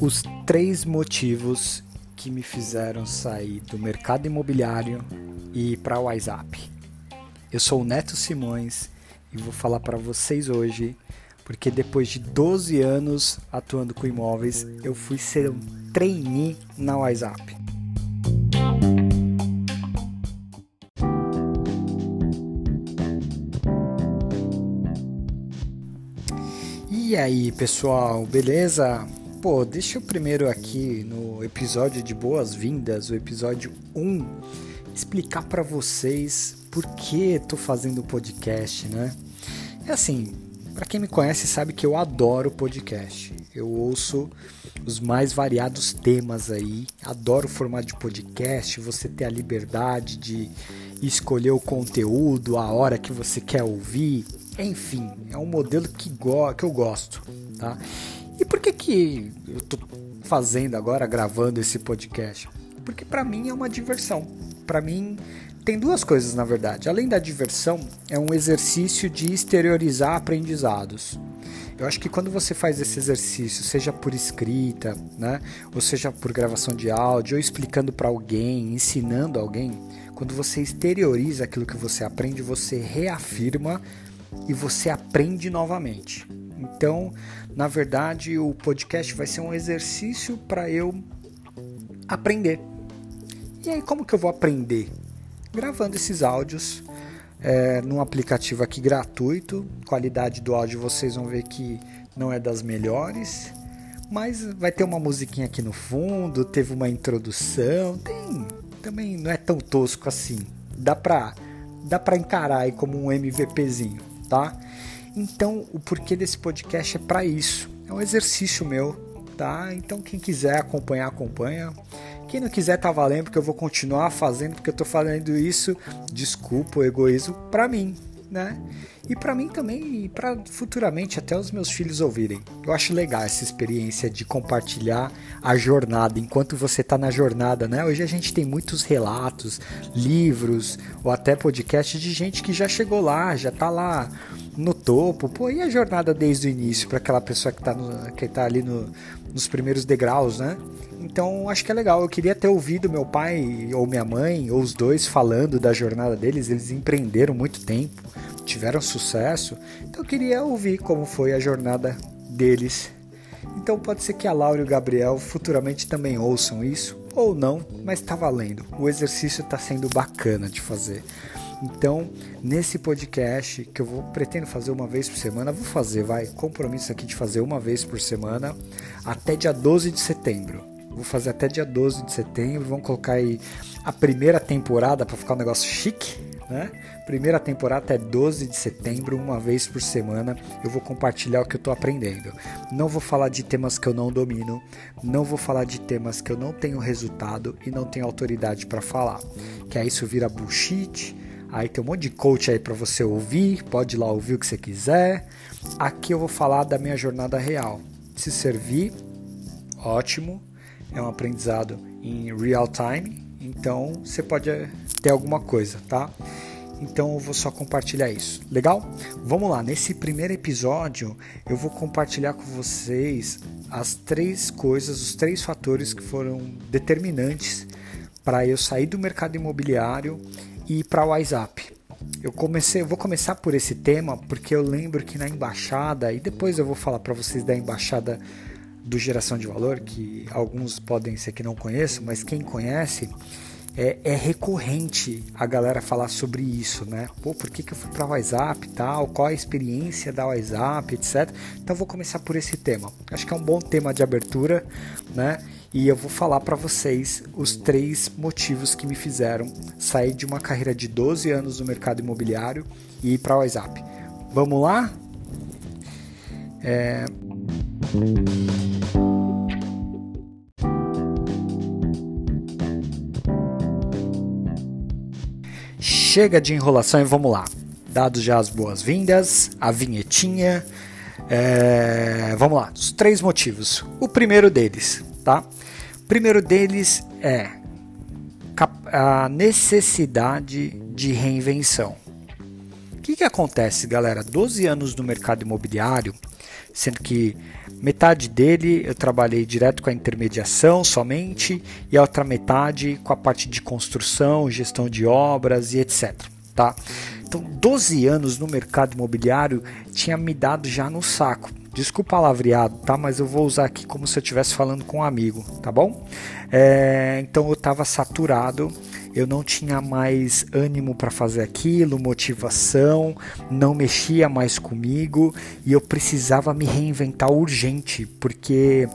Os três motivos que me fizeram sair do mercado imobiliário e ir para o WhatsApp. Eu sou o Neto Simões e vou falar para vocês hoje porque depois de 12 anos atuando com imóveis, eu fui ser um trainee na WhatsApp. E aí, pessoal, beleza? Pô, deixa eu primeiro aqui no episódio de boas-vindas, o episódio 1, explicar para vocês por que tô fazendo podcast, né? É assim, para quem me conhece sabe que eu adoro podcast. Eu ouço os mais variados temas aí. Adoro o formato de podcast, você ter a liberdade de escolher o conteúdo, a hora que você quer ouvir. Enfim, é um modelo que, go que eu gosto, tá? E por que que eu tô fazendo agora, gravando esse podcast? Porque para mim é uma diversão. Para mim tem duas coisas na verdade. Além da diversão, é um exercício de exteriorizar aprendizados. Eu acho que quando você faz esse exercício, seja por escrita, né, ou seja por gravação de áudio, ou explicando para alguém, ensinando alguém, quando você exterioriza aquilo que você aprende, você reafirma e você aprende novamente. Então, na verdade, o podcast vai ser um exercício para eu aprender. E aí, como que eu vou aprender? Gravando esses áudios é, num aplicativo aqui gratuito. Qualidade do áudio vocês vão ver que não é das melhores, mas vai ter uma musiquinha aqui no fundo, teve uma introdução, tem também não é tão tosco assim. Dá pra dá para encarar aí como um MVPzinho, tá? Então, o porquê desse podcast é para isso. É um exercício meu, tá? Então, quem quiser acompanhar, acompanha. Quem não quiser tá valendo, porque eu vou continuar fazendo, porque eu tô fazendo isso, desculpa o egoísmo, para mim, né? E para mim também, e para futuramente até os meus filhos ouvirem. Eu acho legal essa experiência de compartilhar a jornada enquanto você tá na jornada, né? Hoje a gente tem muitos relatos, livros ou até podcasts de gente que já chegou lá, já tá lá no topo. Pô, e a jornada desde o início para aquela pessoa que tá, no, que tá ali no, nos primeiros degraus, né? Então acho que é legal. Eu queria ter ouvido meu pai ou minha mãe, ou os dois, falando da jornada deles. Eles empreenderam muito tempo, tiveram sucesso. Então eu queria ouvir como foi a jornada deles. Então pode ser que a Laura e o Gabriel futuramente também ouçam isso, ou não, mas está valendo. O exercício está sendo bacana de fazer. Então, nesse podcast que eu vou pretendo fazer uma vez por semana, vou fazer, vai, compromisso aqui de fazer uma vez por semana até dia 12 de setembro. Vou fazer até dia 12 de setembro, vamos colocar aí a primeira temporada para ficar um negócio chique, né? Primeira temporada até 12 de setembro, uma vez por semana, eu vou compartilhar o que eu estou aprendendo. Não vou falar de temas que eu não domino, não vou falar de temas que eu não tenho resultado e não tenho autoridade para falar. Que aí isso vira bullshit, Aí tem um monte de coach aí para você ouvir, pode ir lá ouvir o que você quiser. Aqui eu vou falar da minha jornada real. Se servir, ótimo. É um aprendizado em real time, então você pode eh, ter alguma coisa, tá? Então eu vou só compartilhar isso. Legal? Vamos lá, nesse primeiro episódio eu vou compartilhar com vocês as três coisas, os três fatores que foram determinantes para eu sair do mercado imobiliário e para o WhatsApp. Eu comecei, eu vou começar por esse tema porque eu lembro que na embaixada e depois eu vou falar para vocês da embaixada do geração de valor que alguns podem ser que não conheçam, mas quem conhece é, é, recorrente a galera falar sobre isso, né? Pô, por que, que eu fui para WhatsApp tal? Qual a experiência da WhatsApp, etc. Então vou começar por esse tema. Acho que é um bom tema de abertura, né? E eu vou falar para vocês os três motivos que me fizeram sair de uma carreira de 12 anos no mercado imobiliário e ir para o WhatsApp. Vamos lá? É... Chega de enrolação e vamos lá. Dados já as boas-vindas, a vinhetinha. É... Vamos lá, os três motivos. O primeiro deles, tá? Primeiro deles é a necessidade de reinvenção. O que, que acontece, galera? 12 anos no mercado imobiliário, sendo que metade dele eu trabalhei direto com a intermediação somente e a outra metade com a parte de construção, gestão de obras e etc. Tá? Então, 12 anos no mercado imobiliário tinha me dado já no saco. Desculpa palavreado, tá? Mas eu vou usar aqui como se eu estivesse falando com um amigo, tá bom? É, então eu estava saturado, eu não tinha mais ânimo para fazer aquilo, motivação, não mexia mais comigo e eu precisava me reinventar urgente, porque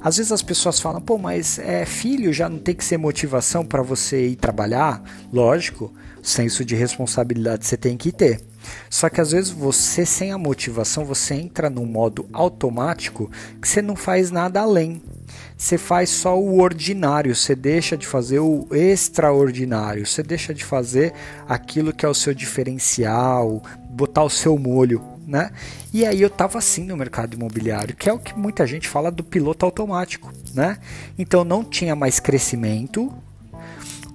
às vezes as pessoas falam, pô, mas é filho já não tem que ser motivação para você ir trabalhar? Lógico, senso de responsabilidade você tem que ter. Só que às vezes você, sem a motivação, você entra num modo automático que você não faz nada além. Você faz só o ordinário, você deixa de fazer o extraordinário, você deixa de fazer aquilo que é o seu diferencial, botar o seu molho, né? E aí eu tava assim no mercado imobiliário, que é o que muita gente fala do piloto automático, né? Então não tinha mais crescimento,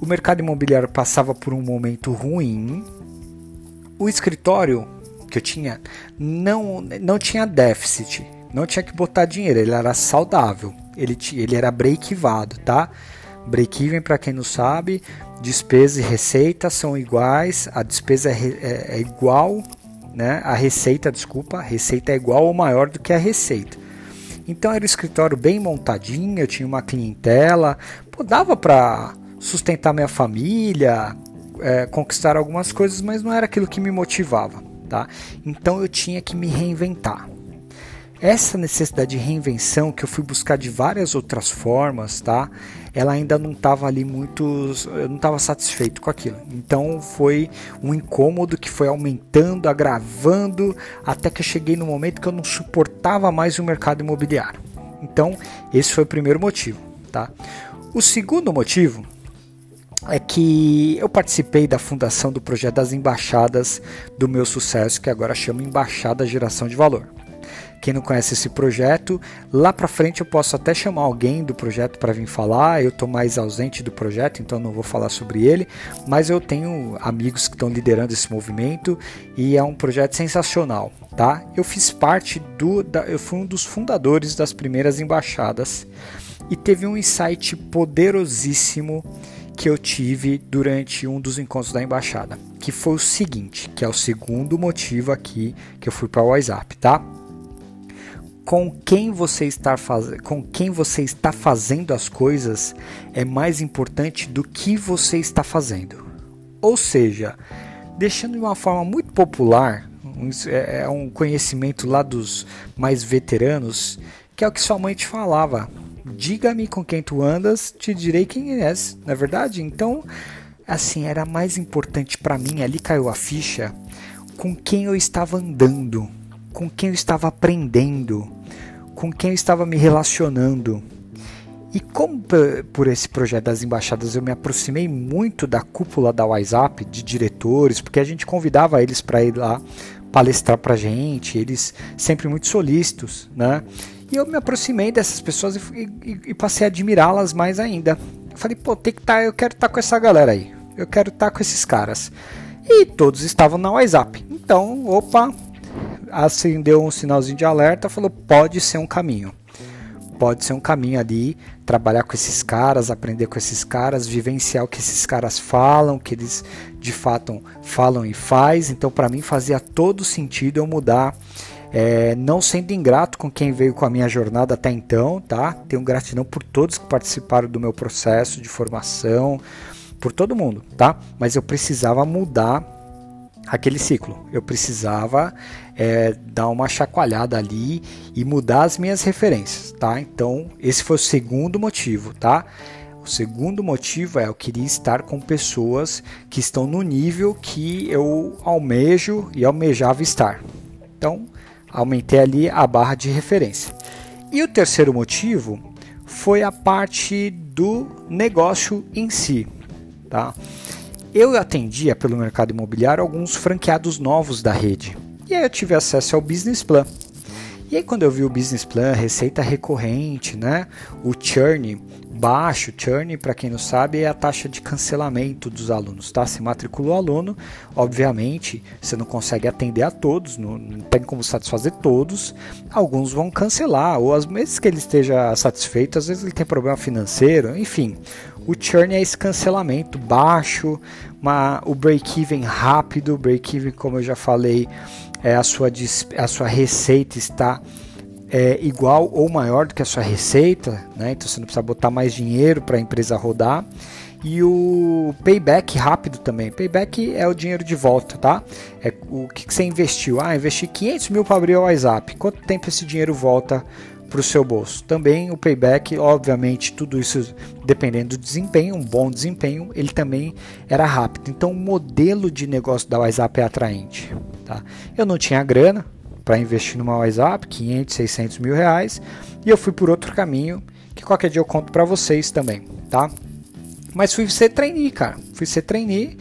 o mercado imobiliário passava por um momento ruim, o escritório que eu tinha não, não tinha déficit, não tinha que botar dinheiro, ele era saudável, ele, ele era break-evado, tá? Break-even, para quem não sabe, despesa e receita são iguais, a despesa é, é, é, igual, né? A receita, desculpa, a receita é igual ou maior do que a receita. Então era um escritório bem montadinho, eu tinha uma clientela, pô, dava para sustentar minha família, é, conquistar algumas coisas, mas não era aquilo que me motivava, tá? Então eu tinha que me reinventar. Essa necessidade de reinvenção que eu fui buscar de várias outras formas, tá? Ela ainda não estava ali muito, eu não estava satisfeito com aquilo. Então foi um incômodo que foi aumentando, agravando, até que eu cheguei no momento que eu não suportava mais o mercado imobiliário. Então esse foi o primeiro motivo, tá? O segundo motivo é que eu participei da fundação do projeto das embaixadas do meu sucesso, que agora chama Embaixada Geração de Valor. Quem não conhece esse projeto, lá para frente eu posso até chamar alguém do projeto para vir falar. Eu estou mais ausente do projeto, então não vou falar sobre ele, mas eu tenho amigos que estão liderando esse movimento e é um projeto sensacional, tá? Eu fiz parte do, da, eu fui um dos fundadores das primeiras embaixadas e teve um insight poderosíssimo que eu tive durante um dos encontros da embaixada, que foi o seguinte, que é o segundo motivo aqui que eu fui para o WhatsApp, tá? Com quem você está fazendo, com quem você está fazendo as coisas é mais importante do que você está fazendo. Ou seja, deixando de uma forma muito popular, é, é um conhecimento lá dos mais veteranos, que é o que sua mãe te falava diga-me com quem tu andas, te direi quem és, não é verdade? Então, assim, era mais importante para mim, ali caiu a ficha, com quem eu estava andando, com quem eu estava aprendendo, com quem eu estava me relacionando. E como por esse projeto das embaixadas eu me aproximei muito da cúpula da WhatsApp, de diretores, porque a gente convidava eles para ir lá palestrar para gente, eles sempre muito solícitos, né? E eu me aproximei dessas pessoas e, e, e passei a admirá-las mais ainda. Eu falei, pô, tem que tá, eu quero estar tá com essa galera aí. Eu quero estar tá com esses caras. E todos estavam na WhatsApp. Então, opa, acendeu um sinalzinho de alerta, falou, pode ser um caminho. Pode ser um caminho ali, trabalhar com esses caras, aprender com esses caras, vivenciar o que esses caras falam, que eles de fato falam e faz. Então, para mim fazia todo sentido eu mudar é, não sendo ingrato com quem veio com a minha jornada até então, tá? Tenho gratidão por todos que participaram do meu processo de formação, por todo mundo, tá? Mas eu precisava mudar aquele ciclo. Eu precisava é, dar uma chacoalhada ali e mudar as minhas referências, tá? Então, esse foi o segundo motivo, tá? O segundo motivo é eu queria estar com pessoas que estão no nível que eu almejo e almejava estar. Então, aumentei ali a barra de referência. E o terceiro motivo foi a parte do negócio em si. Tá? Eu atendia pelo mercado imobiliário alguns franqueados novos da rede. E aí eu tive acesso ao business plan. E aí quando eu vi o business plan, receita recorrente, né? O churn baixo, churn, para quem não sabe, é a taxa de cancelamento dos alunos, tá? Se matriculou o aluno, obviamente, você não consegue atender a todos, não, não, tem como satisfazer todos, alguns vão cancelar, ou às vezes que ele esteja satisfeito, às vezes ele tem problema financeiro, enfim. O churn é esse cancelamento baixo, uma, o break-even rápido, break-even, como eu já falei, é a sua, a sua receita está é, igual ou maior do que a sua receita, né? então você não precisa botar mais dinheiro para a empresa rodar. E o payback rápido também. Payback é o dinheiro de volta, tá? É o que, que você investiu. Ah, investi 500 mil para abrir o WhatsApp. Quanto tempo esse dinheiro volta para o seu bolso? Também o payback, obviamente, tudo isso dependendo do desempenho, um bom desempenho, ele também era rápido. Então, o modelo de negócio da WhatsApp é atraente. Tá? Eu não tinha grana, para investir numa WhatsApp, 500, 600 mil reais, e eu fui por outro caminho, que qualquer dia eu conto para vocês também, tá? Mas fui ser trainee, cara, fui ser trainee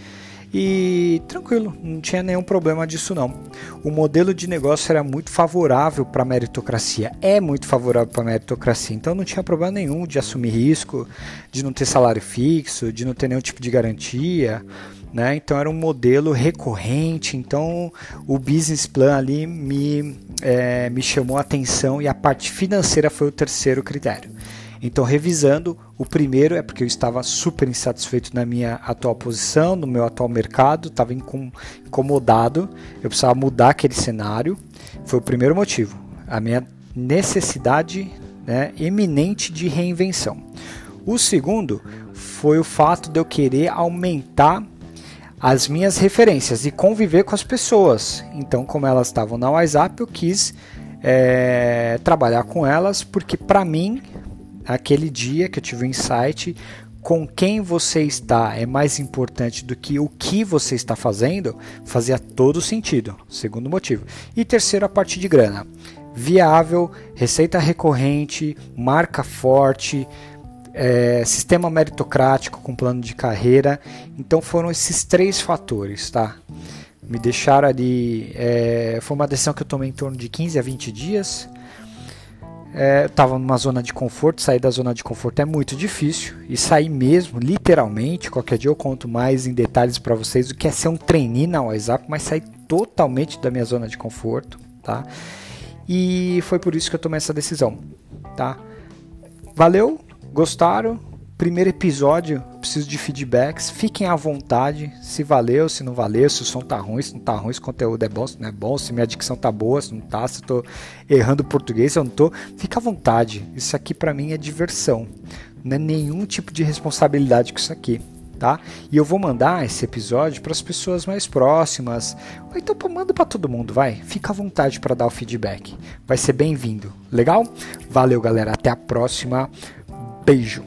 e tranquilo, não tinha nenhum problema disso não. O modelo de negócio era muito favorável para meritocracia, é muito favorável para meritocracia, então não tinha problema nenhum de assumir risco, de não ter salário fixo, de não ter nenhum tipo de garantia, né? Então era um modelo recorrente. Então o business plan ali me, é, me chamou a atenção e a parte financeira foi o terceiro critério. Então, revisando, o primeiro é porque eu estava super insatisfeito na minha atual posição, no meu atual mercado, estava incomodado, eu precisava mudar aquele cenário. Foi o primeiro motivo, a minha necessidade né, eminente de reinvenção. O segundo foi o fato de eu querer aumentar as minhas referências e conviver com as pessoas. Então, como elas estavam na WhatsApp, eu quis é, trabalhar com elas, porque para mim, aquele dia que eu tive o um insight, com quem você está é mais importante do que o que você está fazendo, fazia todo sentido. Segundo motivo. E terceiro, a parte de grana. Viável, receita recorrente, marca forte, é, sistema meritocrático com plano de carreira. Então foram esses três fatores, tá? Me deixaram ali. É, foi uma decisão que eu tomei em torno de 15 a 20 dias. É, estava numa zona de conforto, sair da zona de conforto é muito difícil e sair mesmo, literalmente. Qualquer dia eu conto mais em detalhes para vocês o que é ser um trainee na WhatsApp, mas sair totalmente da minha zona de conforto, tá? E foi por isso que eu tomei essa decisão, tá? Valeu, Gostaram? Primeiro episódio, preciso de feedbacks. Fiquem à vontade, se valeu, se não valeu, se o som tá ruim, se não tá ruim, se o conteúdo é bom, se não é bom, se minha dicção tá boa, se não tá, se eu tô errando português, se eu não tô. Fica à vontade. Isso aqui para mim é diversão. Não é nenhum tipo de responsabilidade com isso aqui. Tá? E eu vou mandar esse episódio para as pessoas mais próximas. Ou então manda para todo mundo, vai. Fica à vontade para dar o feedback. Vai ser bem-vindo. Legal? Valeu, galera. Até a próxima. Beijo.